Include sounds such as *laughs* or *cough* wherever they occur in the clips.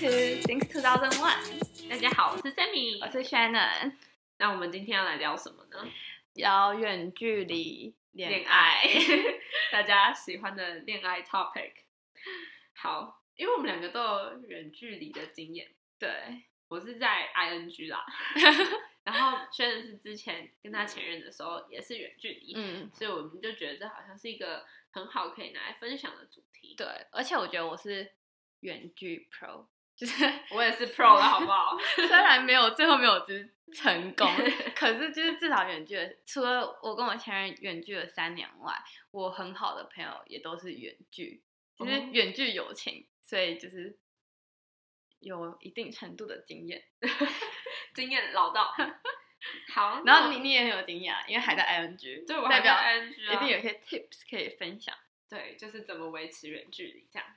to Since 2001。大家好，我是 Sammy，我是 Shannon。那我们今天要来聊什么呢？聊远距离恋爱，爱 *laughs* 大家喜欢的恋爱 topic。好，因为我们两个都有远距离的经验。对，我是在 ING 啦，*laughs* 然后 Shannon 是之前跟他前任的时候也是远距离，嗯，所以我们就觉得这好像是一个很好可以拿来分享的主题。对，而且我觉得我是。远距 Pro，就是我也是 Pro 了，好不好？*laughs* 虽然没有最后没有就是成功，*laughs* 可是就是至少远距了。除了我跟我前任远距了三年外，我很好的朋友也都是远距，就是远距友情，所以就是有一定程度的经验，*laughs* 经验老道。好，然后你你也很有经验啊，因为还在 ING，对，我还在 ING，一定有一些 tips 可以分享。对，就是怎么维持远距离这样。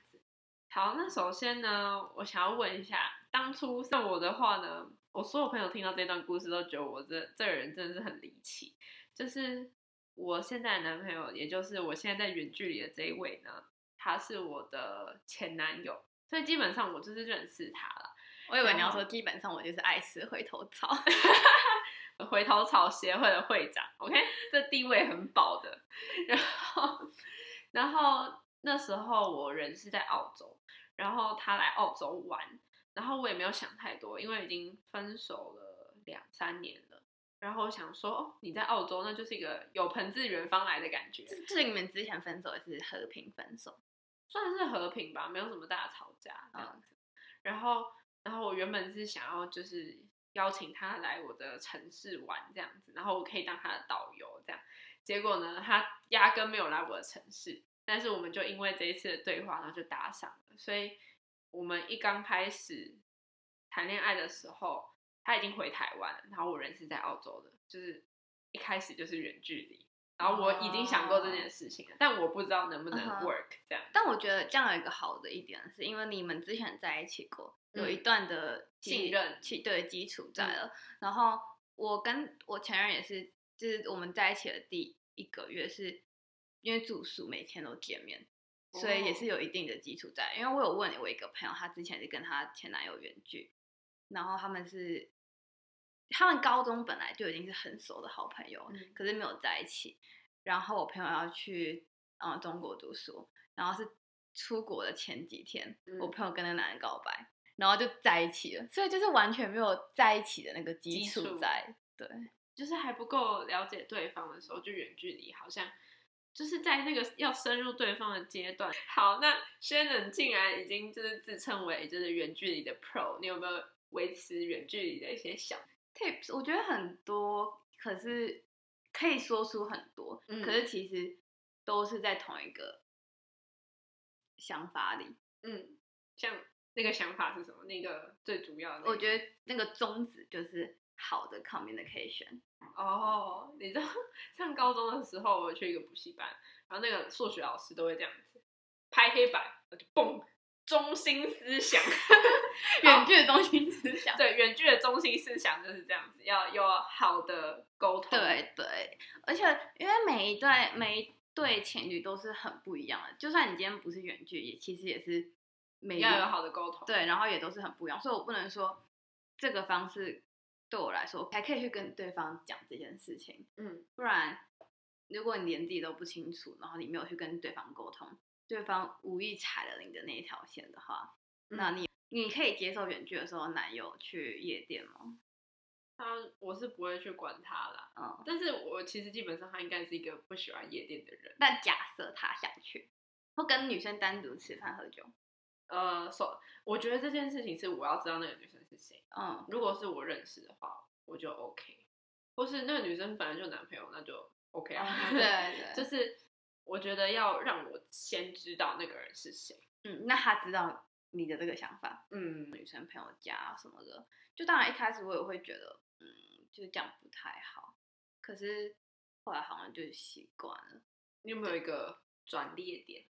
好，那首先呢，我想要问一下，当初是我的话呢，我所有朋友听到这段故事都觉得我这这个人真的是很离奇。就是我现在的男朋友，也就是我现在在远距离的这一位呢，他是我的前男友，所以基本上我就是认识他了。我以为你要说，基本上我就是爱吃回头草，*laughs* 回头草协会的会长，OK，这地位很保的。*laughs* 然后，然后那时候我人是在澳洲。然后他来澳洲玩，然后我也没有想太多，因为已经分手了两三年了。然后我想说，哦，你在澳洲，那就是一个有朋自远方来的感觉。是你们之前分手也是和平分手，算是和平吧，没有什么大吵架这样子。嗯、然后，然后我原本是想要就是邀请他来我的城市玩这样子，然后我可以当他的导游这样。结果呢，他压根没有来我的城市。但是我们就因为这一次的对话，然后就搭上了。所以我们一刚开始谈恋爱的时候，他已经回台湾了，然后我人是在澳洲的，就是一开始就是远距离。然后我已经想过这件事情了，oh. 但我不知道能不能 work 这样。但我觉得这样有一个好的一点，是因为你们之前在一起过，有一段的信任、基对基础在了。然后我跟我前任也是，就是我们在一起的第一个月是。因为住宿每天都见面，所以也是有一定的基础在。因为我有问我一个朋友，他之前是跟他前男友远距，然后他们是他们高中本来就已经是很熟的好朋友，嗯、可是没有在一起。然后我朋友要去嗯中国读书，然后是出国的前几天，嗯、我朋友跟那个男人告白，然后就在一起了。所以就是完全没有在一起的那个基础在，础对，就是还不够了解对方的时候，就远距离好像。就是在那个要深入对方的阶段。好，那 Shannon 竟然已经就是自称为就是远距离的 Pro，你有没有维持远距离的一些小 tips？我觉得很多，可是可以说出很多，嗯、可是其实都是在同一个想法里。嗯，像那个想法是什么？那个最主要的、那个，我觉得那个宗旨就是。好的 communication 哦，oh, 你知道上高中的时候，我去一个补习班，然后那个数学老师都会这样子拍黑板，就嘣，中心思想，*laughs* 远距的中心思想，对，远距的中心思想就是这样子，要有好的沟通，对对，而且因为每一对每一对情侣都是很不一样的，就算你今天不是远距，也其实也是每要有好的沟通，对，然后也都是很不一样，所以我不能说这个方式。对我来说，还可以去跟对方讲这件事情。嗯，不然，如果你连自己都不清楚，然后你没有去跟对方沟通，对方无意踩了你的那一条线的话，嗯、那你你可以接受远距的时候男友去夜店吗？他我是不会去管他啦。嗯，但是我其实基本上他应该是一个不喜欢夜店的人。但假设他想去，或跟女生单独吃饭喝酒。呃，说，我觉得这件事情是我要知道那个女生是谁。嗯，如果是我认识的话，我就 OK。或是那个女生本来就男朋友，那就 OK 啊。嗯、*laughs* 对对，就是我觉得要让我先知道那个人是谁。嗯，那他知道你的这个想法。嗯，女生朋友家什么的，就当然一开始我也会觉得，嗯，就是这样不太好。可是后来好像就习惯了。你有没有一个转捩点？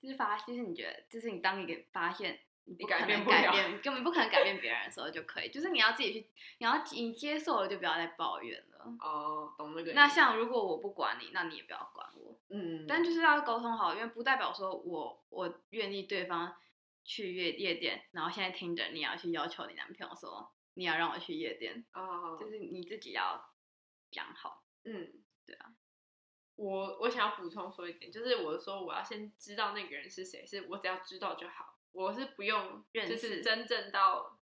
就是发，就是你觉得，就是你当你给发现你改变，改变，根本不可能改变别人的时候就可以，就是你要自己去，你要你接受了就不要再抱怨了。哦，懂那个。那像如果我不管你，那你也不要管我。嗯。但就是要沟通好，因为不代表说我我愿意对方去夜夜店，然后现在听着你要去要求你男朋友说你要让我去夜店，哦，就是你自己要讲好。嗯，对啊。我我想要补充说一点，就是我说我要先知道那个人是谁，是我只要知道就好，我是不用就是真正到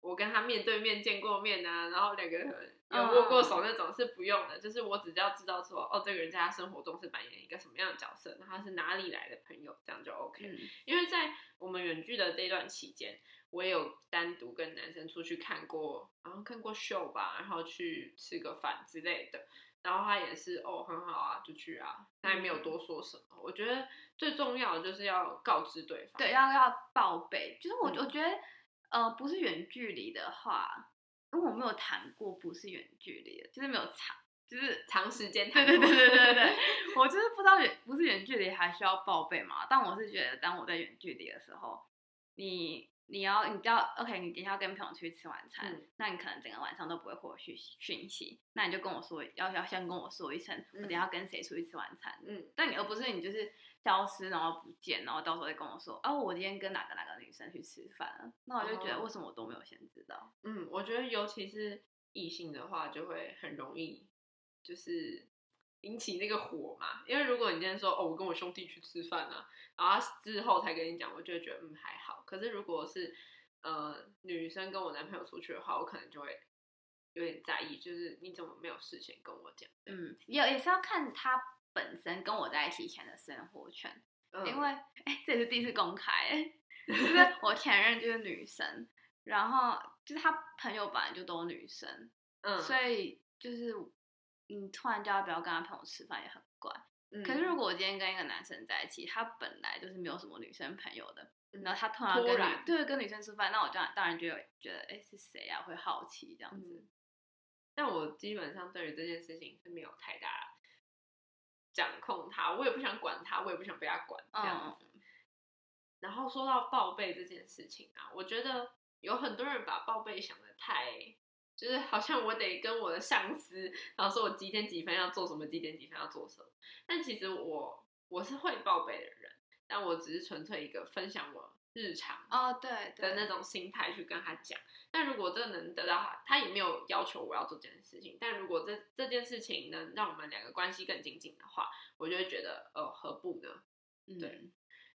我跟他面对面见过面啊，然后两个人有握过手那种是不用的，嗯、就是我只要知道说哦，这个人在他生活中是扮演一个什么样的角色，那他是哪里来的朋友，这样就 OK。嗯、因为在我们远距的这段期间，我也有单独跟男生出去看过，然后看过秀吧，然后去吃个饭之类的。然后他也是哦，很好啊，就去啊，他也没有多说什么。嗯、我觉得最重要的就是要告知对方，对，要要报备。就是我、嗯、我觉得，呃，不是远距离的话，因为我没有谈过不是远距离的，就是没有长，就是长时间谈过。对对对对对 *laughs* 对，我就是不知道远不是远距离还需要报备嘛？但我是觉得，当我在远距离的时候，你。你要，你知道，OK，你等一下要跟朋友出去吃晚餐，嗯、那你可能整个晚上都不会获讯讯息，那你就跟我说，要要先跟我说一声，我等一下要跟谁出去吃晚餐，嗯，但你而不是你就是消失然后不见，然后到时候再跟我说，哦，我今天跟哪个哪个女生去吃饭了，那我就觉得为什么我都没有先知道？嗯，我觉得尤其是异性的话，就会很容易就是引起那个火嘛，因为如果你今天说，哦，我跟我兄弟去吃饭啊。然后之后才跟你讲，我就会觉得嗯还好。可是如果是呃女生跟我男朋友出去的话，我可能就会有点在意，就是你怎么没有事先跟我讲？嗯，也也是要看他本身跟我在一起前的生活圈，嗯、因为哎这也是第一次公开，*laughs* 就是我前任就是女生，然后就是他朋友本来就都女生，嗯，所以就是你突然叫他不要跟他朋友吃饭也很怪。可是如果我今天跟一个男生在一起，他本来就是没有什么女生朋友的，然后他突然跟对跟女生吃饭，那我当然当然就有觉得，哎，是谁啊？会好奇这样子。嗯、但我基本上对于这件事情是没有太大掌控他，我也不想管他，我也不想被他管这样子。嗯、然后说到报备这件事情啊，我觉得有很多人把报备想的太。就是好像我得跟我的上司，然后说我几点几分要做什么，几点几分要做什么。但其实我我是会报备的人，但我只是纯粹一个分享我日常哦，对的那种心态去跟他讲。Oh, 但如果这能得到他，他也没有要求我要做这件事情。但如果这这件事情能让我们两个关系更紧紧的话，我就会觉得，呃，何不呢？嗯、对，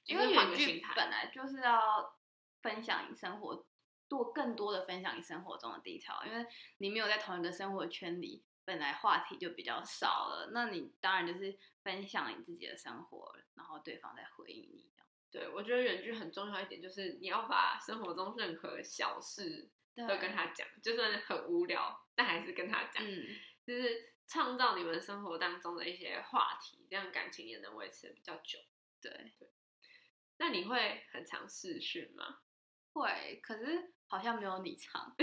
因为远距本来就是要分享你生活。多更多的分享你生活中的 detail，因为你没有在同一个生活圈里，本来话题就比较少了。那你当然就是分享你自己的生活，然后对方再回应你。对，我觉得远距很重要一点就是你要把生活中任何小事都跟他讲，就算很无聊，但还是跟他讲，嗯、就是创造你们生活当中的一些话题，这样感情也能维持的比较久。对对。那你会很常视讯吗？会，可是。好像没有你长，*laughs*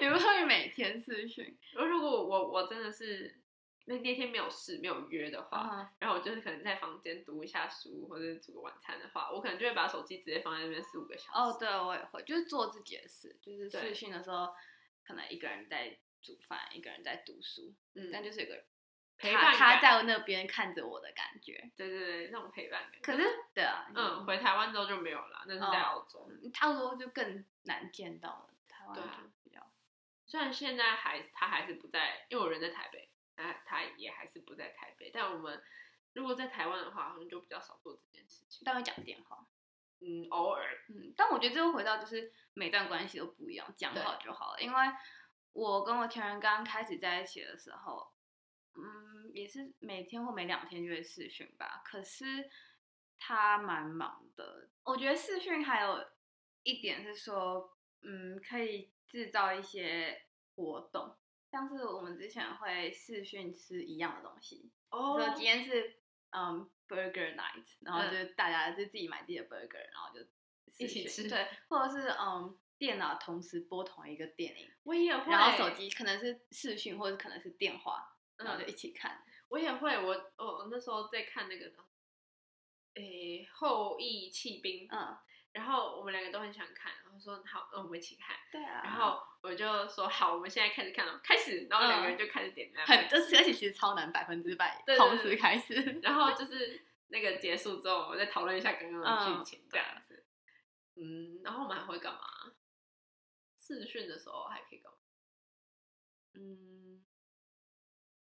你不会每天私讯。如果我我真的是那那天没有事没有约的话，uh huh. 然后我就是可能在房间读一下书或者煮个晚餐的话，我可能就会把手机直接放在那边四五个小时。哦，oh, 对，我也会，就是做自己的事，就是私讯的时候，可能一个人在煮饭，一个人在读书，嗯，但就是有个。陪伴他，他在那边看着我的感觉，对对对，那种陪伴感。可是，对那是在澳洲，澳洲就更难见到了。台湾就比较，虽然现在还他还是不在，因为我人在台北，他他也还是不在台北。但我们如果在台湾的话，好像就比较少做这件事情。但会讲电话，嗯，偶尔，嗯。但我觉得最后回到就是每段关系都不一样，讲好就好了。因为我跟我前任刚刚开始在一起的时候。嗯，也是每天或每两天就会视讯吧。可是他蛮忙的。我觉得视讯还有一点是说，嗯，可以制造一些活动，像是我们之前会视讯吃一样的东西。哦。说今天是嗯 Burger Night，然后就大家就自己买自己的 Burger，然后就一起吃。对，或者是嗯电脑同时播同一个电影，我也会。然后手机可能是视讯，或者可能是电话。然后就一起看，我也会，我我那时候在看那个，诶、欸，后羿弃兵，嗯，然后我们两个都很想看，然后说好，那我们一起看，对啊，然后我就说好，我们现在开始看了，开始，然后两个人就开始点亮，很，这次而且其实超难，百分之百同时开始，然后就是那个结束之后，我们再讨论一下刚刚的剧情，这样子，嗯，然后我们还会干嘛？试训的时候还可以干嘛？嗯，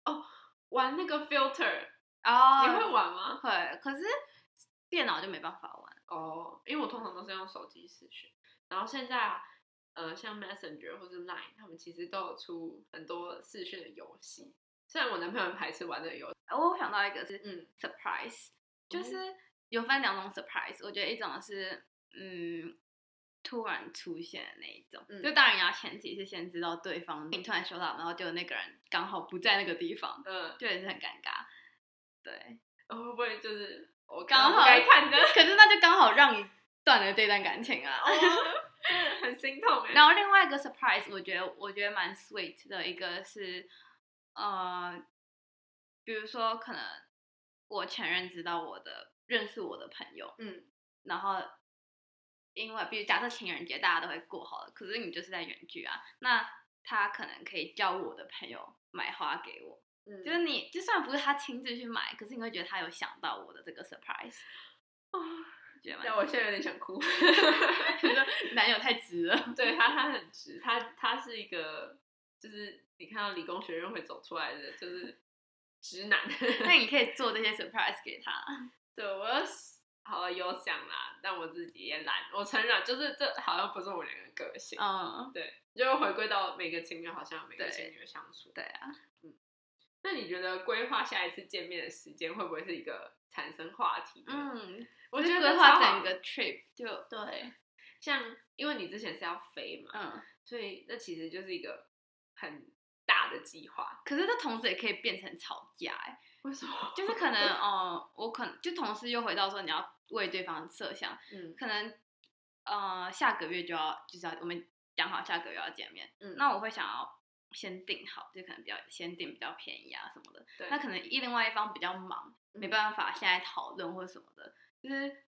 哦，玩那个 filter 哦，你会玩吗？会，可是电脑就没办法玩哦，因为我通常都是用手机视讯，然后现在呃，像 Messenger 或是 Line，他们其实都有出很多视讯的游戏。虽然我男朋友很排斥玩这个游戏，我想到一个是嗯 surprise，就是有分两种 surprise，我觉得一种是嗯突然出现的那一种，嗯、就当然你要前提是先知道对方你突然收到，然后就那个人刚好不在那个地方，嗯，就也是很尴尬。对，会不会就是我刚好该看的，*laughs* 可是那就刚好让你断了这段感情啊，哦、*laughs* 很心痛。然后另外一个 surprise，我觉得我觉得蛮 sweet 的一个是。呃，比如说，可能我前任知道我的认识我的朋友，嗯，然后因为比如假设情人节大家都会过好了，可是你就是在远距啊，那他可能可以叫我的朋友买花给我，嗯，就是你就算不是他亲自去买，可是你会觉得他有想到我的这个 surprise，啊，觉得吗？我现在有点想哭，*laughs* 觉得男友太直了，*laughs* 对他他很直，他他是一个就是。你看到理工学院会走出来的就是直男，那你可以做这些 surprise 给他。*laughs* 对，我好了有想啦，但我自己也懒。我承认，就是这好像不是我两个个性。嗯，对，就回归到每个情侣好像有每个情侣的相处。对啊，嗯。那你觉得规划下一次见面的时间会不会是一个产生话题？嗯，我觉得规划整个 trip 就对，像因为你之前是要飞嘛，嗯，所以那其实就是一个很。大的计划，可是这同时也可以变成吵架，哎，为什么？就是可能，哦，我可能就同时又回到说你要为对方设想，嗯，可能，呃，下个月就要就是要我们讲好下个月要见面，嗯，那我会想要先定好，就可能比较先定比较便宜啊什么的，对，那可能一另外一方比较忙，没办法现在讨论或者什么的，就是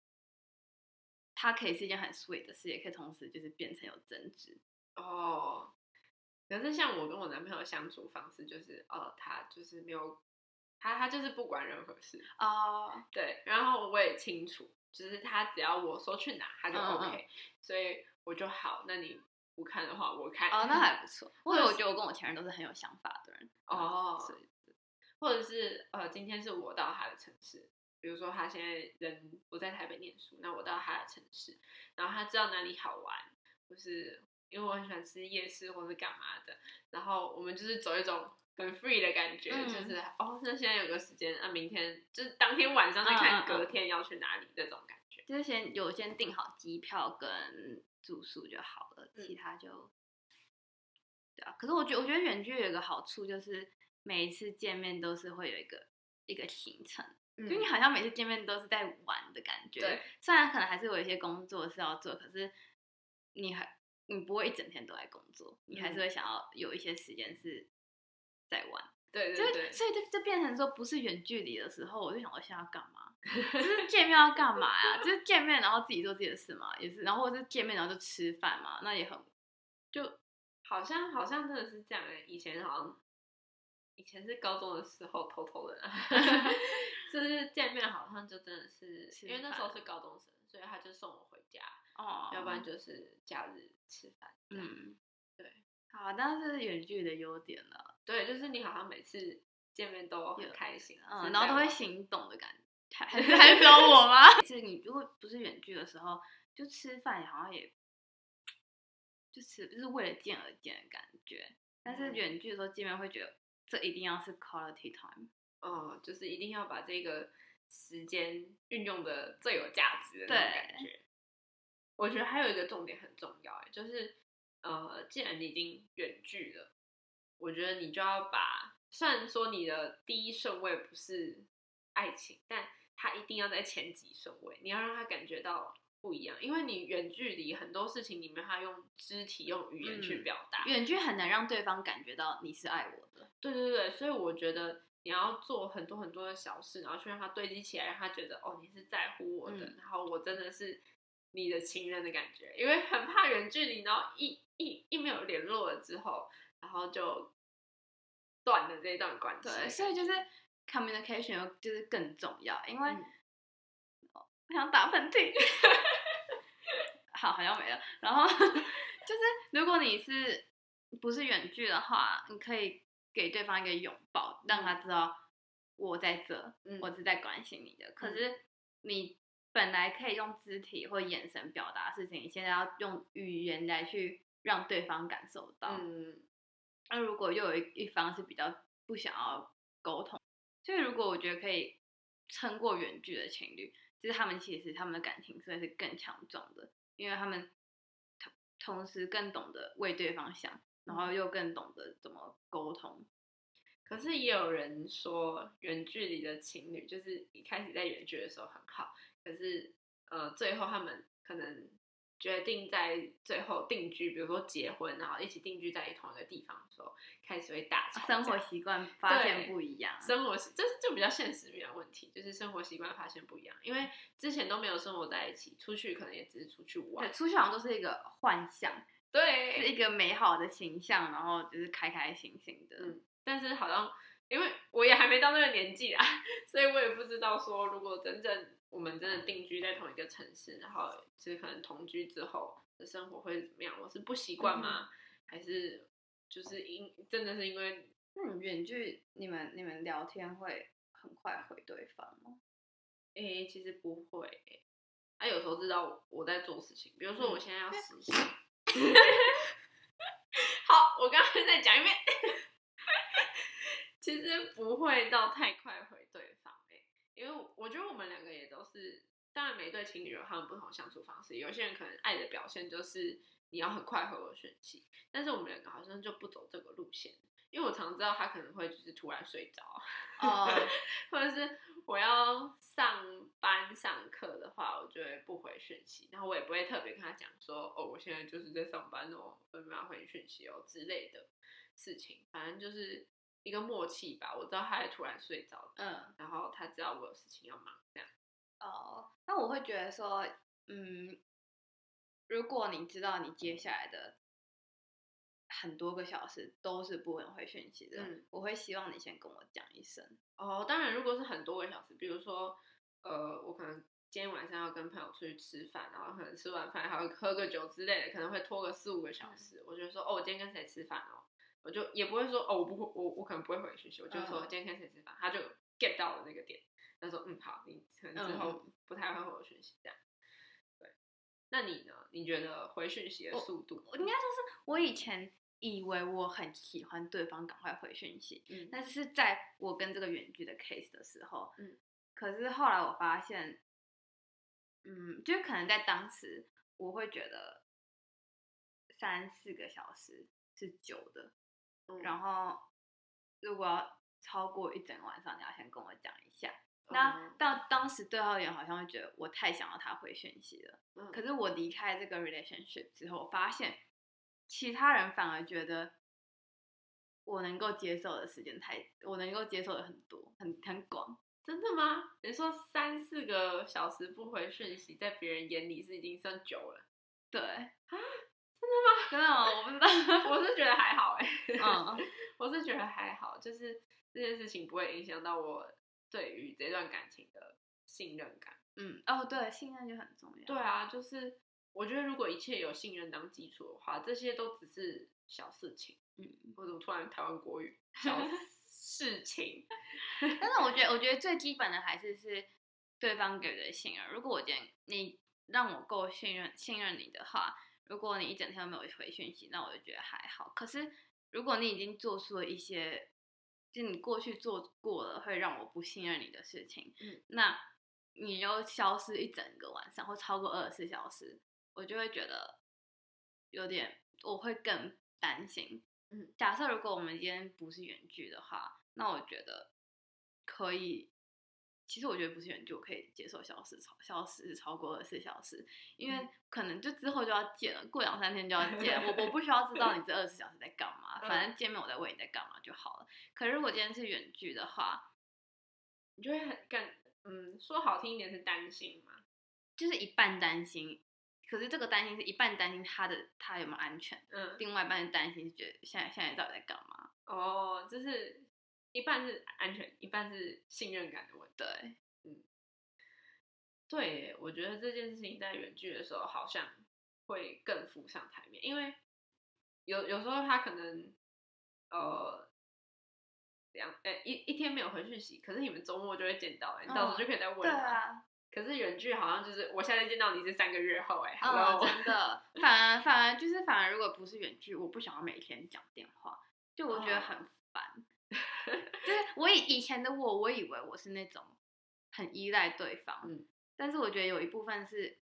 它可以是一件很 sweet 的事，也可以同时就是变成有争执，哦。可是像我跟我男朋友相处方式就是，哦，他就是没有，他他就是不管任何事哦，oh. 对，然后我也清楚，就是他只要我说去哪，他就 OK，、uh. 所以我就好。那你不看的话，我看。哦，oh, 那还不错。或者我觉得我跟我前任都是很有想法的人哦。Oh. 或者是呃，今天是我到他的城市，比如说他现在人不在台北念书，那我到他的城市，然后他知道哪里好玩，就是。因为我很喜欢吃夜市或是干嘛的，然后我们就是走一种很 free 的感觉，嗯、就是哦，那现在有个时间，那、啊、明天就是当天晚上再看隔天要去哪里这种感觉，就是先有先订好机票跟住宿就好了，嗯、其他就对啊。可是我觉，我觉得远距有一个好处就是每一次见面都是会有一个一个行程，嗯、就你好像每次见面都是在玩的感觉。对，虽然可能还是有一些工作是要做，可是你还。你不会一整天都在工作，你还是会想要有一些时间是在玩。对对对，所以就就变成说，不是远距离的时候，我就想我现在要干嘛？*laughs* 就是见面要干嘛呀？就是见面然后自己做自己的事嘛，也是，然后或者是见面然后就吃饭嘛，那也很，就好像好像真的是这样诶。以前好像以前是高中的时候偷偷的，*laughs* 就是见面好像就真的是，因为那时候是高中生，所以他就送我回家。哦，要不然就是假日吃饭。嗯，对，好，那是远距离的优点了。对，就是你好像每次见面都很开心，嗯，然后都会行动的感 *laughs* 觉，还是还有我吗？*laughs* 其实你如果不是远距的时候，就吃饭好像也，就吃就是为了见而见的感觉。但是远距的时候见面会觉得，这一定要是 quality time，哦，就是一定要把这个时间运用的最有价值的那种感觉。我觉得还有一个重点很重要，哎，就是，呃，既然你已经远距了，我觉得你就要把，虽然说你的第一顺位不是爱情，但他一定要在前几顺位，你要让他感觉到不一样，因为你远距离很多事情你没法用肢体、用语言去表达，嗯，远距很难让对方感觉到你是爱我的。对对对，所以我觉得你要做很多很多的小事，然后去让他堆积起来，让他觉得哦，你是在乎我的，嗯，然后我真的是。你的情人的感觉，因为很怕远距离，然后一一一没有联络了之后，然后就断了这一段关系。对，所以就是 communication 就是更重要，因为、嗯、我想打喷嚏。*laughs* 好好像没了。然后就是如果你是不是远距的话，你可以给对方一个拥抱，让他知道我在这，嗯、我是在关心你的。可是你本来可以用肢体或眼神表达的事情，你现在要用语言来去让对方感受到。嗯，那如果又有一一方是比较不想要沟通，所以如果我觉得可以撑过远距的情侣，就是他们其实他们的感情算是更强壮的，因为他们同同时更懂得为对方想。然后又更懂得怎么沟通，可是也有人说，远距离的情侣就是一开始在远距的时候很好，可是呃，最后他们可能决定在最后定居，比如说结婚，然后一起定居在同一个地方的时候，开始会大吵，生活习惯发现不一样，生活习这就比较现实面的问题，就是生活习惯发现不一样，因为之前都没有生活在一起，出去可能也只是出去玩，对，出去好像都是一个幻想。对，是一个美好的形象，然后就是开开心心的。嗯，但是好像因为我也还没到那个年纪啊，*laughs* 所以我也不知道说，如果真正我们真的定居在同一个城市，然后就是可能同居之后的生活会怎么样？我是不习惯吗？嗯、还是就是因真的是因为嗯远距，你们你们聊天会很快回对方吗？诶、欸，其实不会、欸。他、啊、有时候知道我在做事情，比如说我现在要实习。嗯 *laughs* 好，我刚刚再讲一遍。*laughs* 其实不会到太快回对方，因为我觉得我们两个也都是，当然每对情侣有他们不同相处方式。有些人可能爱的表现就是你要很快回我讯息，但是我们两个好像就不走这个路线。因为我常知道他可能会就是突然睡着，哦，*laughs* 或者是我要上班上课的话，我就会不回讯息，然后我也不会特别跟他讲说，哦，我现在就是在上班哦，我没有回讯息哦之类的事情，反正就是一个默契吧。我知道他也突然睡着，嗯，然后他知道我有事情要忙，这样。哦，那我会觉得说，嗯，如果你知道你接下来的。很多个小时都是不能回讯息的，嗯，我会希望你先跟我讲一声。哦，当然，如果是很多个小时，比如说，呃，我可能今天晚上要跟朋友出去吃饭，然后可能吃完饭还要喝个酒之类的，可能会拖个四五个小时。嗯，我就说，哦，我今天跟谁吃饭哦，我就也不会说，哦，我不会，我我可能不会回讯息，我就说今天跟谁吃饭，他就 get 到了那个点，他说，嗯，好，你可能之后不太会回我讯息这样。对，那你呢？你觉得回讯息的速度？我应该说是我以前。以为我很喜欢对方赶快回讯息，嗯，但是在我跟这个远距的 case 的时候，嗯，可是后来我发现，嗯，就可能在当时我会觉得三四个小时是久的，嗯，然后如果要超过一整晚上，你要先跟我讲一下。嗯，那到当时对号员好像会觉得我太想要他回讯息了，嗯，可是我离开这个 relationship 之后，我发现。其他人反而觉得我能够接受的时间太，我能够接受的很多，很很广。真的吗？你说三四个小时不回讯息，在别人眼里是已经算久了。对啊，吗？真的吗？我不知道，*laughs* 我是觉得还好哎。嗯，*laughs* 我是觉得还好，就是这件事情不会影响到我对于这段感情的信任感。嗯，哦，对，信任就很重要。对啊，就是。我觉得如果一切有信任当基础的话，这些都只是小事情。嗯，我怎么突然台湾国语？*laughs* 小事情。但是我觉得，我觉得最基本的还是是对方给的信任。如果我今天你让我够信任信任你的话，如果你一整天都没有回讯息，那我就觉得还好。可是如果你已经做出了一些，就你过去做过了会让我不信任你的事情，嗯，那你又消失一整个晚上或超过二十四小时。我就会觉得有点，我会更担心。嗯，假设如果我们今天不是远距的话，那我觉得可以。其实我觉得不是远距，我可以接受消失超消失超过二十四小时，因为可能就之后就要见了，过两三天就要见。我 *laughs* 我不需要知道你这二十四小时在干嘛，反正见面我在问你在干嘛就好了。可是如果今天是远距的话，你就会很干，嗯，说好听一点是担心嘛，就是一半担心。可是这个担心是一半担心他的他有没有安全，嗯，另外一半是担心是觉得现在现在到底在干嘛？哦，就是一半是安全，一半是信任感的问题。对，嗯，对，我觉得这件事情在远距的时候好像会更浮上台面，因为有有时候他可能呃两呃一一天没有回讯息，可是你们周末就会见到，你到时候就可以再问了。对啊。可是远距好像就是我现在见到你是三个月后哎，哦，真的，反而反而就是反而如果不是远距，我不想要每天讲电话，就我觉得很烦。哦、*laughs* 就是我以以前的我，我以为我是那种很依赖对方，嗯，但是我觉得有一部分是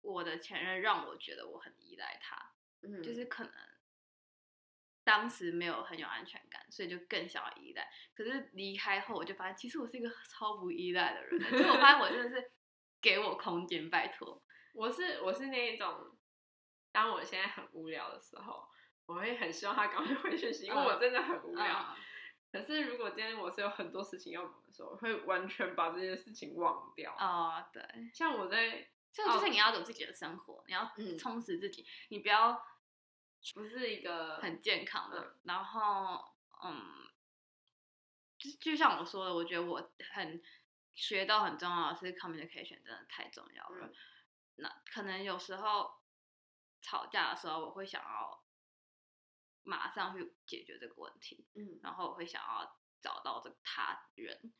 我的前任让我觉得我很依赖他，嗯，就是可能。当时没有很有安全感，所以就更想要依赖。可是离开后，我就发现其实我是一个超不依赖的人。所以我发现我真的是 *laughs* 给我空间，拜托。我是我是那一种，当我现在很无聊的时候，我会很希望他赶快 *laughs* 回讯息，因为我真的很无聊。嗯、可是如果今天我是有很多事情要忙的时候，我会完全把这件事情忘掉。哦，对。像我在，这个就是你要有自己的生活，你要充实自己，嗯、你不要。不是一个很健康的，嗯、然后，嗯，就就像我说的，我觉得我很学到很重要的是 communication，真的太重要了。嗯、那可能有时候吵架的时候，我会想要马上去解决这个问题，嗯，然后我会想要找到这个他人，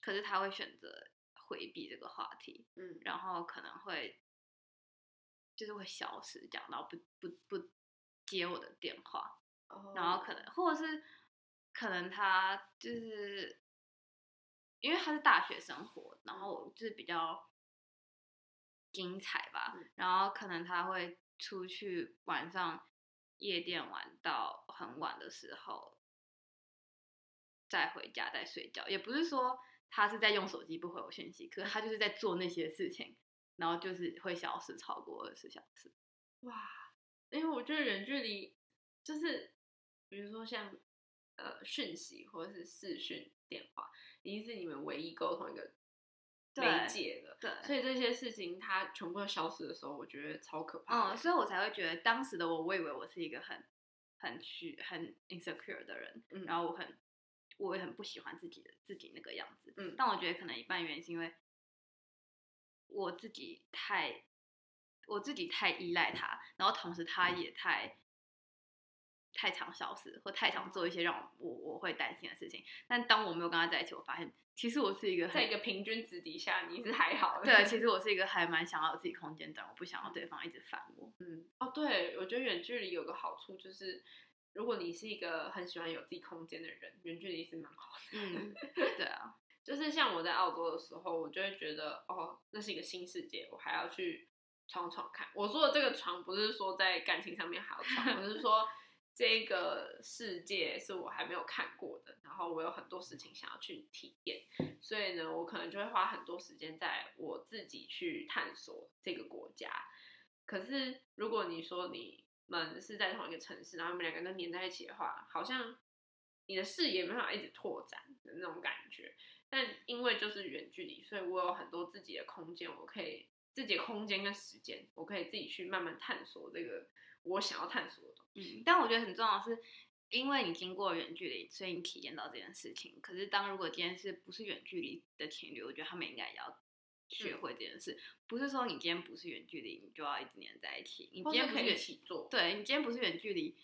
可是他会选择回避这个话题，嗯，然后可能会就是会消失，讲到不不不。接我的电话，oh. 然后可能或者是可能他就是因为他是大学生活，然后我就是比较精彩吧，嗯、然后可能他会出去晚上夜店玩到很晚的时候再回家再睡觉，也不是说他是在用手机不回我讯息，可是他就是在做那些事情，然后就是会消失超过二十小时，哇。因为我觉得远距离就是，比如说像呃讯息或者是视讯电话，已经是你们唯一沟通一个媒介了。对，所以这些事情它全部都消失的时候，我觉得超可怕。嗯，所以我才会觉得当时的我，我以为我是一个很很虚、很 insecure 的人，嗯，然后我很我也很不喜欢自己的自己那个样子。嗯，但我觉得可能一半原因是因为我自己太。我自己太依赖他，然后同时他也太太常消失，或太常做一些让我我会担心的事情。但当我没有跟他在一起，我发现其实我是一个在一个平均值底下，你是还好的。对，其 *laughs* 实我是一个还蛮想要有自己空间的人，我不想要对方一直烦我。嗯，哦，对，我觉得远距离有个好处就是，如果你是一个很喜欢有自己空间的人，远距离是蛮好的。嗯，*laughs* 对啊，就是像我在澳洲的时候，我就会觉得哦，那是一个新世界，我还要去。闯闯看，我说的这个闯不是说在感情上面还要闯，我是说这个世界是我还没有看过的，然后我有很多事情想要去体验，所以呢，我可能就会花很多时间在我自己去探索这个国家。可是如果你说你们是在同一个城市，然后你们两个人都黏在一起的话，好像你的视野没办法一直拓展的那种感觉。但因为就是远距离，所以我有很多自己的空间，我可以。自己的空间跟时间，我可以自己去慢慢探索这个我想要探索的东西。嗯，但我觉得很重要的是，因为你经过远距离，所以你体验到这件事情。可是，当如果今天是不是远距离的情侣，我觉得他们应该也要学会这件事。嗯，不是说你今天不是远距离，你就要一直黏在一起。你今天可以一起做，对，你今天不是远距离，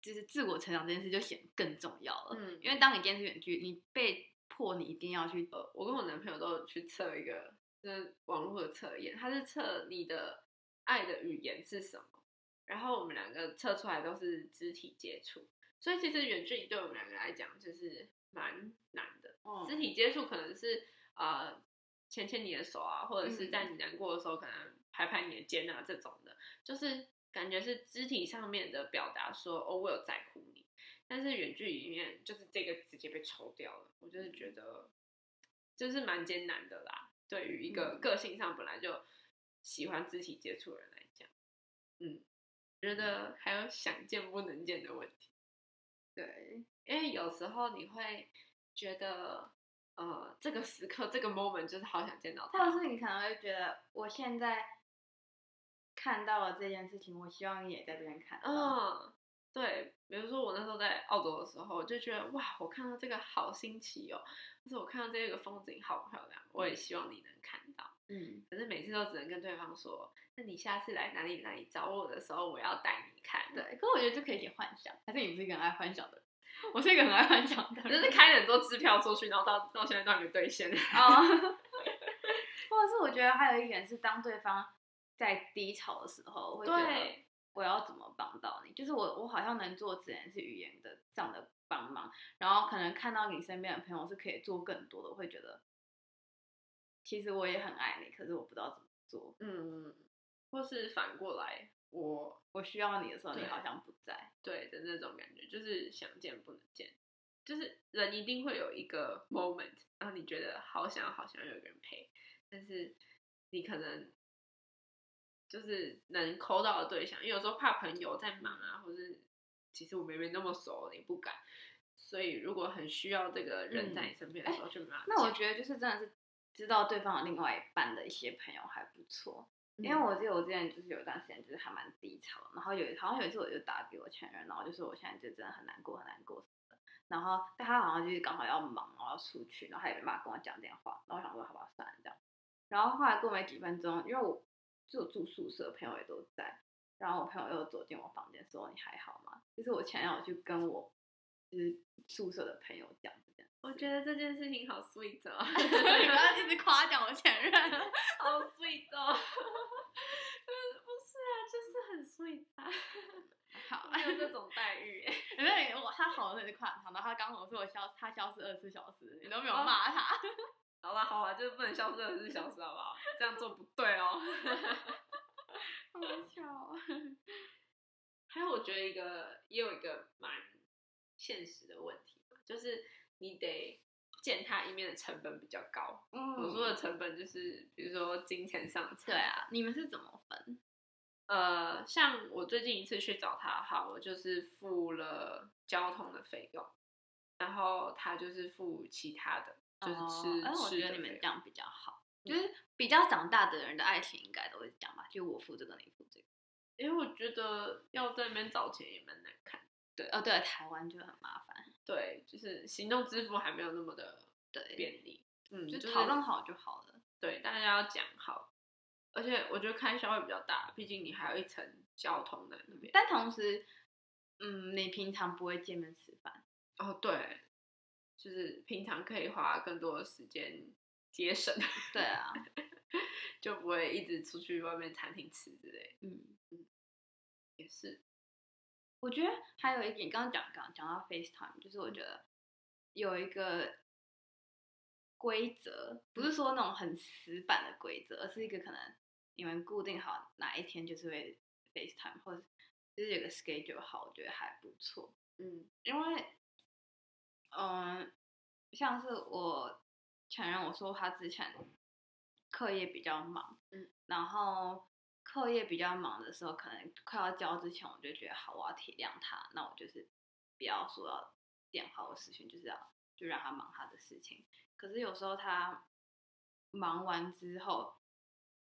就是自我成长这件事就显得更重要了。嗯，因为当你今天是远距离，你被迫你一定要去。呃，我跟我男朋友都有去测一个。就是网络的测验，它是测你的爱的语言是什么，然后我们两个测出来都是肢体接触，所以其实远距离对我们两个来讲就是蛮难的。哦，肢体接触可能是呃牵牵你的手啊，或者是在你难过的时候可能拍拍你的肩啊这种的，就是感觉是肢体上面的表达说，说哦我有在乎你，但是远距离里面就是这个直接被抽掉了，我就是觉得就是蛮艰难的啦。对于一个个性上本来就喜欢肢体接触的人来讲，嗯，觉得还有想见不能见的问题。对，因为有时候你会觉得，呃，这个时刻这个 moment 就是好想见到他，或者是你可能会觉得，我现在看到了这件事情，我希望你也在这边看到。嗯，对，比如说我那时候在澳洲的时候，我就觉得哇，我看到这个好新奇哦。就是我看到这个风景好漂亮，我也希望你能看到。嗯，可是每次都只能跟对方说，那你下次来哪里哪里找我的时候，我要带你看。对，可我觉得就可以给幻想，还是你是一个很爱幻想的人？我是一个很爱幻想的人，就是开了很多支票出去，然后到到现在都还没兑现。啊，*laughs* 或者是我觉得还有一点是，当对方在低潮的时候，我会觉得我要怎么帮到你？就是我我好像能做只能是语言的这样的帮忙，然后可能看到你身边的朋友是可以做更多的，我会觉得其实我也很爱你，可是我不知道怎么做。嗯，或是反过来。我我需要你的时候，你好像不在，对的那种感觉，就是想见不能见，就是人一定会有一个 moment，然后你觉得好想好想有个人陪，但是你可能就是能 call 到的对象，因为有时候怕朋友在忙啊，或是其实我们没那么熟，你不敢，所以如果很需要这个人在你身边的时候，就没办法。那我觉得就是真的是知道对方有另外一半的一些朋友还不错。因为我记得我之前就是有一段时间就是还蛮低潮，然后有好像有一次我就打给我前任，然后就说我现在就真的很难过很难过什么的，然后但他好像就是刚好要忙，然后要出去，然后他也没办法跟我讲电话，然后我想说好吧算了这样，然后后来过没几分钟，因为我就住宿舍，朋友也都在，然后我朋友又走进我房间说你还好吗？就是我前任我去跟我就是宿舍的朋友讲我觉得这件事情好 sweet 哦，*laughs* 你不要一直夸奖我前任，*laughs* 好 sweet 哦。*laughs* 不是啊，就是很 sweet 好，还有这种待遇，因为我他好的时候就夸他，然后他刚好说我消他消失二十四小时，你都没有骂他。好吧，好吧，就是不能消失二十四小时，好不好？这样做不对哦。好巧。还有，我觉得一个也有一个蛮现实的问题，就是你得见他一面的成本比较高。嗯，我说的成本就是比如说金钱上。对啊，你们是怎么分？呃，像我最近一次去找他哈，我就是付了交通的费用，然后他就是付其他的，就是吃。哎，我觉得你们这样比较好，就是比较长大的人的爱情应该都会这样吧，就我付这个，你付这个。因为我觉得要在那边找钱也蛮难看。对，哦，对，台湾就很麻烦。对，就是行动支付还没有那么的对便利。嗯，就讨论好就好了。对，大家要讲好。而且我觉得开销会比较大，毕竟你还有一层交通在那边。但同时，嗯，你平常不会见面吃饭哦？对，就是平常可以花更多的时间节省。*laughs* 对啊，就不会一直出去外面餐厅吃之类。嗯嗯，也是。我觉得还有一点，刚刚讲刚讲到 FaceTime，就是我觉得有一个。规则不是说那种很死板的规则，而是一个可能你们固定好哪一天就是会 FaceTime，或者就是有个 schedule 好，我觉得还不错。嗯，因为嗯，像是我前任我说他之前课业比较忙，嗯，然后课业比较忙的时候，可能快要交之前，我就觉得好，我要体谅他，那我就是不要说要电话或私讯，就是要就让他忙他的事情。可是有时候他忙完之后，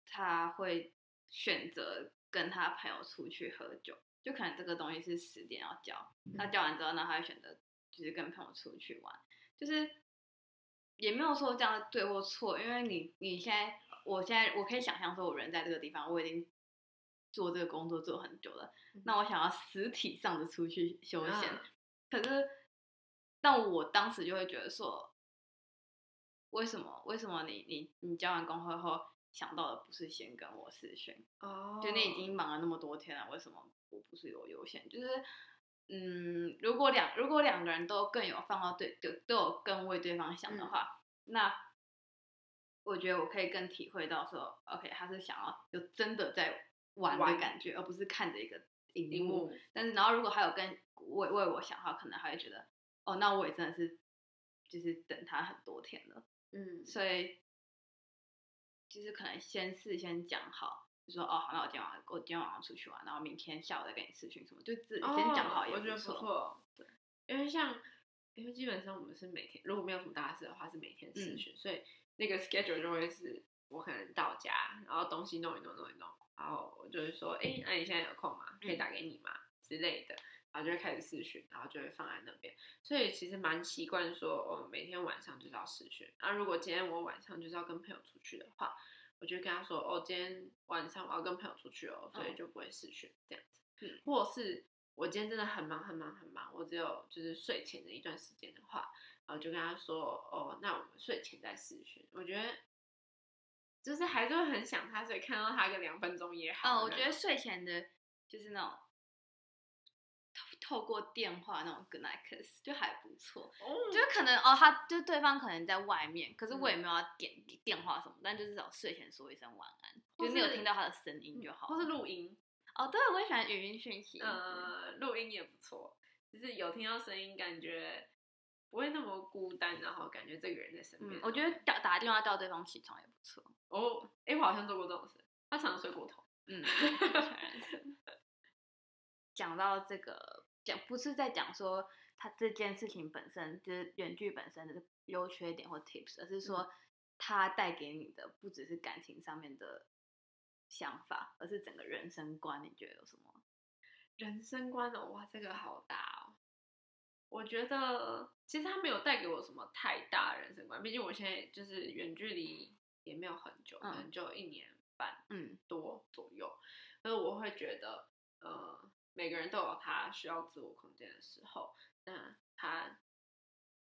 他会选择跟他朋友出去喝酒，就可能这个东西是十点要交，他交完之后，那他会选择就是跟朋友出去玩，就是也没有说这样对或错，因为你你现在，我现在我可以想象说，我人在这个地方，我已经做这个工作做很久了，那我想要实体上的出去休闲，可是，但我当时就会觉得说。为什么？为什么你你你交完工会后想到的不是先跟我视讯？哦，oh. 就你已经忙了那么多天了，为什么我不是有优先？就是，嗯，如果两如果两个人都更有放到对，就都有更为对方想的话，嗯、那我觉得我可以更体会到说，OK，他是想要有真的在玩的感觉，而不是看着一个荧幕。幕但是，然后如果还有跟为为我想的话，可能还会觉得，哦，那我也真的是就是等他很多天了。嗯，所以就是可能先事先讲好，就说哦，好，那我今天晚上我今天晚上出去玩，然后明天下午再跟你咨询什么，就自己先讲好也不错。哦，我觉得不错。对，因为像因为基本上我们是每天如果没有什么大事的话是每天咨询，嗯、所以那个 schedule 就会是我可能到家，然后东西弄一弄弄一弄，然后我就会说，哎，那你现在有空吗？可以打给你吗？之类的。然后就会开始试训，然后就会放在那边，所以其实蛮习惯说，我、哦、每天晚上就是要视讯。然后如果今天我晚上就是要跟朋友出去的话，我就跟他说，哦，今天晚上我要跟朋友出去哦，所以就不会试训这样子。嗯，或者是我今天真的很忙很忙很忙，我只有就是睡前的一段时间的话，然后就跟他说，哦，那我们睡前再试训。我觉得就是还是会很想他，所以看到他个两分钟也好。哦，我觉得睡前的就是那种。透过电话那种 good night kiss 就还不错，哦、就是可能哦，他就对方可能在外面，可是我也没有要点电话什么，嗯、但就是找睡前说一声晚安，是就是你有听到他的声音就好，或是录音。哦，对，我也喜欢语音讯息，呃，录音也不错，就是有听到声音，感觉不会那么孤单，然后感觉这个人在身边。嗯、我觉得打打电话叫对方起床也不错。哦，哎，我好像做过这种事，他常常睡过头。嗯，*laughs* 讲到这个。讲不是在讲说他这件事情本身就是远距本身的优缺点或 tips，而是说他带给你的不只是感情上面的想法，而是整个人生观。你觉得有什么？人生观的，哇，这个好大哦。我觉得其实他没有带给我什么太大人生观，毕竟我现在就是远距离也没有很久，可能就一年半，嗯，多左右。所以我会觉得，呃。每个人都有他需要自我空间的时候，那他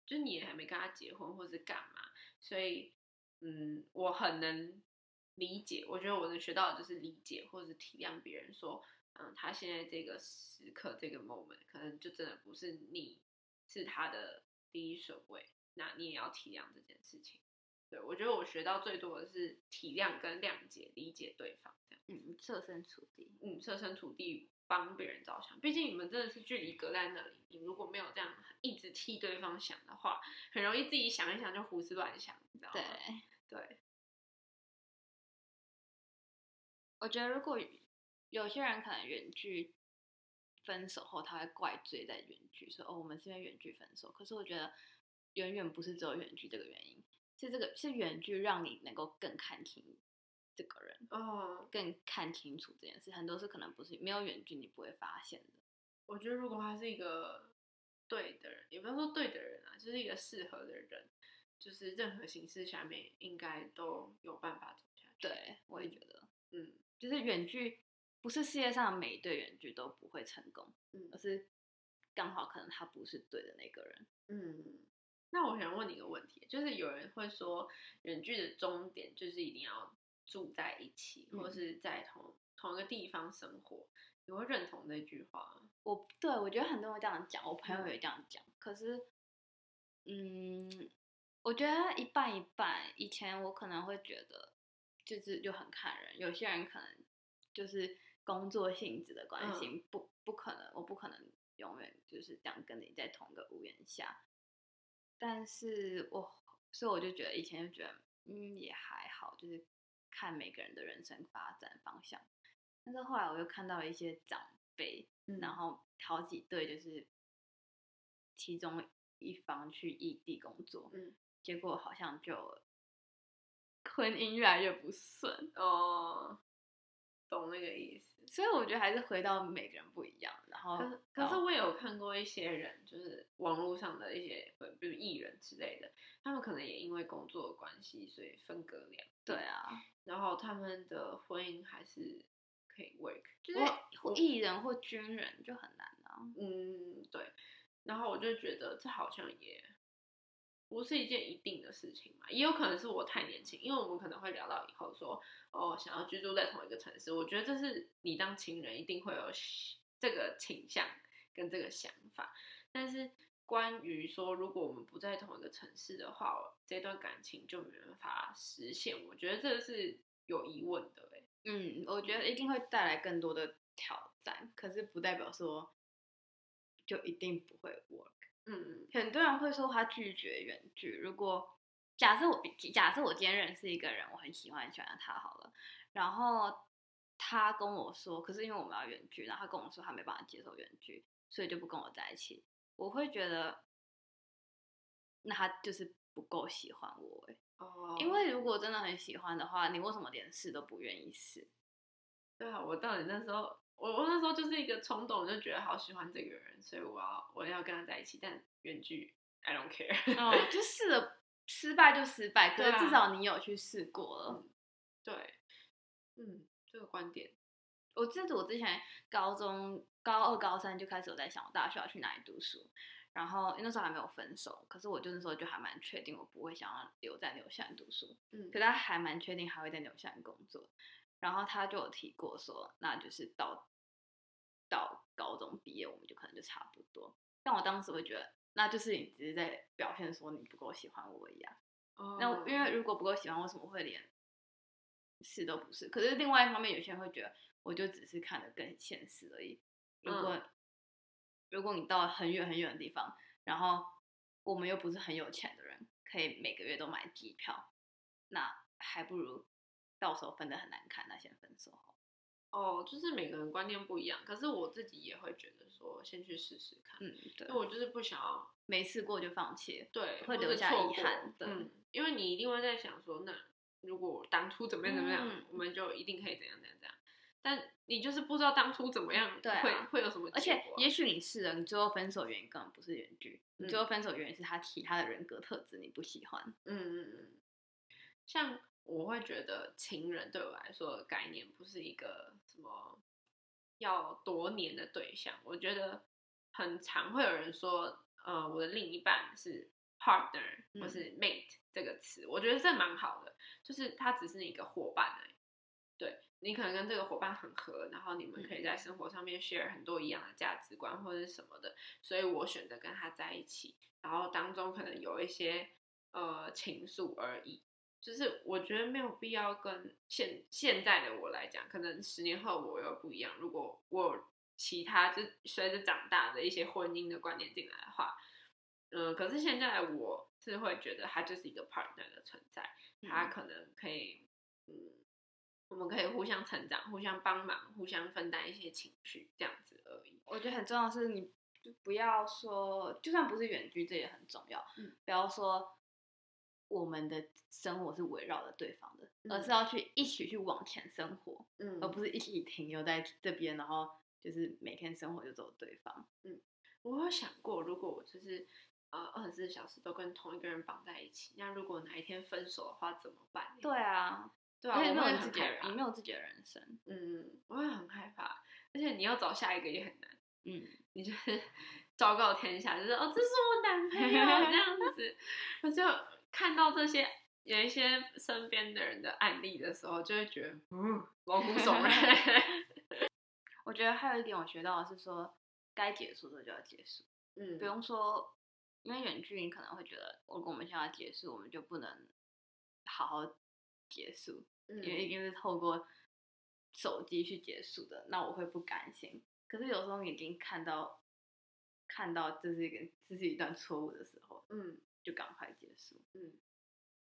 就你也还没跟他结婚或是干嘛，所以嗯，我很能理解。我觉得我能学到的就是理解或者是体谅别人，说嗯，他现在这个时刻这个 moment 可能就真的不是你是他的第一顺位，那你也要体谅这件事情。对，我觉得我学到最多的是体谅跟谅解，理解对方这样。嗯，设身处地，嗯，设身处地。帮别人着想，毕竟你们真的是距离隔在那里。你如果没有这样一直替对方想的话，很容易自己想一想就胡思乱想，你知道吗？对 *laughs* 对。我觉得如果有些人可能远距分手后，他会怪罪在远距，说哦，我们是因为远距分手。可是我觉得远远不是只有远距这个原因，是这个是远距让你能够更看清。这个人哦，更看清楚这件事，很多事可能不是没有远距你不会发现的。我觉得如果他是一个对的人，也不要说对的人啊，就是一个适合的人，就是任何形式下面应该都有办法走下去。对，我也觉得，嗯，就是远距不是世界上每一对远距都不会成功，嗯，而是刚好可能他不是对的那个人。嗯，那我想问你一个问题，就是有人会说远距的终点就是一定要。住在一起，或是在同、嗯、同一个地方生活，你会认同这句话？我对我觉得很多人会这样讲，我朋友也这样讲。嗯、可是，嗯，我觉得一半一半。以前我可能会觉得，就是就很看人。有些人可能就是工作性质的关系，嗯、不不可能，我不可能永远就是这样跟你在同一个屋檐下。但是我所以我就觉得以前就觉得，嗯，也还好，就是。看每个人的人生发展方向，但是后来我又看到一些长辈，嗯、然后好几对就是其中一方去异地工作，嗯、结果好像就婚姻越来越不顺哦，懂那个意思。所以我觉得还是回到每个人不一样。然后，可是，我也有看过一些人，就是网络上的一些，比如艺人之类的，他们可能也因为工作的关系，所以分隔两地。对啊，然后他们的婚姻还是可以 work，就是艺人或军人就很难啊。嗯，对。然后我就觉得这好像也不是一件一定的事情嘛，也有可能是我太年轻，因为我们可能会聊到以后说，哦，想要居住在同一个城市，我觉得这是你当情人一定会有这个倾向跟这个想法，但是。关于说，如果我们不在同一个城市的话，这段感情就没办法实现。我觉得这是有疑问的，嗯，我觉得一定会带来更多的挑战，可是不代表说就一定不会 work。嗯，很多人会说他拒绝远距。如果假设我假设我今天认识一个人，我很喜欢很喜欢他好了，然后他跟我说，可是因为我们要远距，然后他跟我说他没办法接受远距，所以就不跟我在一起。我会觉得，那他就是不够喜欢我哎。哦。Oh. 因为如果真的很喜欢的话，你为什么连试都不愿意试？对啊，我到底那时候，我我那时候就是一个冲动，就觉得好喜欢这个人，所以我要我要跟他在一起。但远距，I don't care。哦，就试了，失败就失败，可是至少你有去试过了。对，嗯，这个观点，我记得我之前高中高二、高三就开始有在想，我大学要去哪里读书。然后那时候还没有分手，可是我就那时候就还蛮确定，我不会想要留在纽西兰读书。嗯，可他还蛮确定还会在纽西兰工作。然后他就有提过说，那就是到到高中毕业，我们就可能就差不多。但我当时会觉得，那就是你只是在表现说你不够喜欢我一样。哦。那因为如果不够喜欢，为什么会连是都不是？可是另外一方面，有些人会觉得，我就只是看得更现实而已。如果、嗯如果你到很远很远的地方，然后我们又不是很有钱的人，可以每个月都买机票，那还不如到时候分的很难看，那先分手。哦，就是每个人观念不一样，可是我自己也会觉得说，先去试试看。嗯，对。因为我就是不想要没试过就放弃，对，会留下遗憾。对，嗯，因为你一定会在想说，那如果当初怎么样怎么样，嗯，我们就一定可以怎样怎样怎样。但你就是不知道当初怎么样，对，会会有什么啊？而且也许你是了，你最后分手原因根本不是原剧，嗯，你最后分手原因是他其他的人格特质你不喜欢。嗯嗯嗯。像我会觉得情人对我来说的概念不是一个什么要多年的对象，我觉得很常会有人说，呃，我的另一半是 partner 或是 mate 这个词，嗯，我觉得这蛮好的，就是他只是一个伙伴而已。对。你可能跟这个伙伴很合，然后你们可以在生活上面 share 很多一样的价值观或者是什么的，所以我选择跟他在一起，然后当中可能有一些呃情愫而已，就是我觉得没有必要跟现现在的我来讲，可能十年后我又不一样。如果我其他就随着长大的一些婚姻的观念进来的话，嗯、呃，可是现在我是会觉得他就是一个 partner 的存在，他可能可以嗯。我们可以互相成长，互相帮忙，互相分担一些情绪，这样子而已。我觉得很重要的是，你就不要说，就算不是远距，这也很重要。嗯，不要说我们的生活是围绕着对方的，嗯，而是要去一起去往前生活，嗯，而不是一起停留在这边，然后就是每天生活就走对方。嗯，我有想过，如果我就是呃二十四小时都跟同一个人绑在一起，那如果哪一天分手的话怎么办？对啊。对啊，我没有自己的，你没有自己的人生，嗯，我会很害怕，而且你要找下一个也很难，嗯，你就是 *laughs* 昭告天下，就是哦，这是我男朋友这样子，*laughs* 我就看到这些有一些身边的人的案例的时候，就会觉得，嗯，毛骨悚然。*laughs* 我觉得还有一点我学到的是说，该结束的就要结束，嗯，不用说，因为远距你可能会觉得，如果我们现在结束，我们就不能好好。结束，因为一定是透过手机去结束的，那我会不甘心。可是有时候你已经看到，看到这是一个这是一段错误的时候，嗯，就赶快结束。嗯，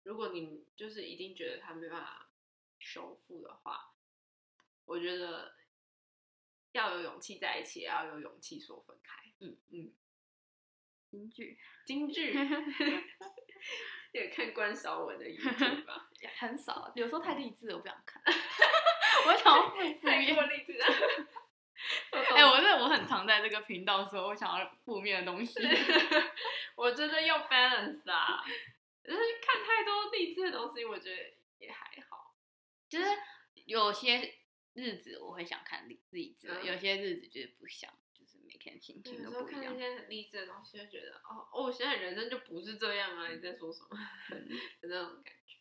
如果你就是一定觉得他没办法修复的话，我觉得要有勇气在一起，也要有勇气说分开。嗯嗯，京剧，京剧。*laughs* *laughs* 也看关韶文的 YouTube 吧，*laughs* 也很少，有时候太励志了，我不想看。我想要负太过励志了。*laughs* 哎、欸，我觉得我很常在这个频道说，我想要负面的东西。*laughs* 我真的要 balance 啊，就是看太多励志的东西，我觉得也还好。就是有些日子我会想看励励志，嗯，有些日子就是不想。就是每天心情都不一样。有时候看那些很励志的东西，就觉得哦哦，我现在人生就不是这样啊！你在说什么？*laughs* 有那种感觉。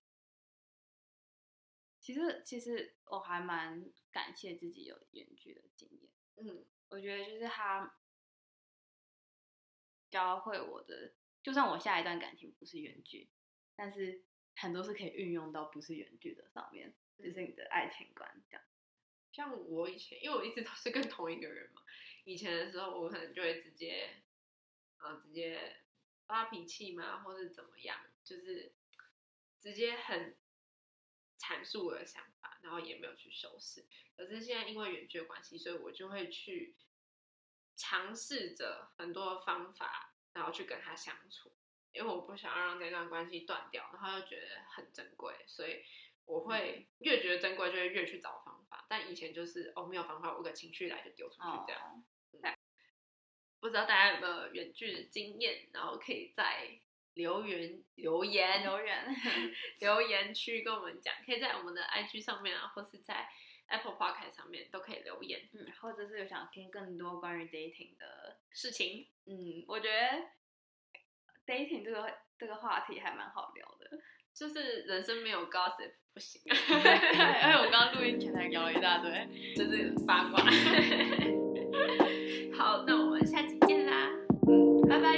其实，其实我还蛮感谢自己有远距的经验。嗯，我觉得就是他教会我的，就算我下一段感情不是远距，但是很多是可以运用到不是远距的上面，就是你的爱情观这样。像我以前，因为我一直都是跟同一个人嘛。以前的时候，我可能就会直接，啊，直接发脾气嘛，或是怎么样，就是直接很阐述我的想法，然后也没有去修饰。可是现在因为远距的关系，所以我就会去尝试着很多方法，然后去跟他相处，因为我不想要让这段关系断掉，然后又觉得很珍贵，所以我会越觉得珍贵，就会越去找方法。但以前就是哦，没有方法，我个情绪来就丢出去这样。Oh. 不知道大家有没有远距的经验，然后可以在留言留言留言留言区跟我们讲，可以在我们的 IG 上面啊，或是在 Apple Podcast 上面都可以留言，嗯，或者是有想听更多关于 dating 的事情，嗯，我觉得 dating 这个这个话题还蛮好聊的，就是人生没有 gossip 不行，*laughs* 而且我刚刚录音前才聊了一大堆，就是八卦。*laughs* 好，那我们下期见啦，嗯，拜拜。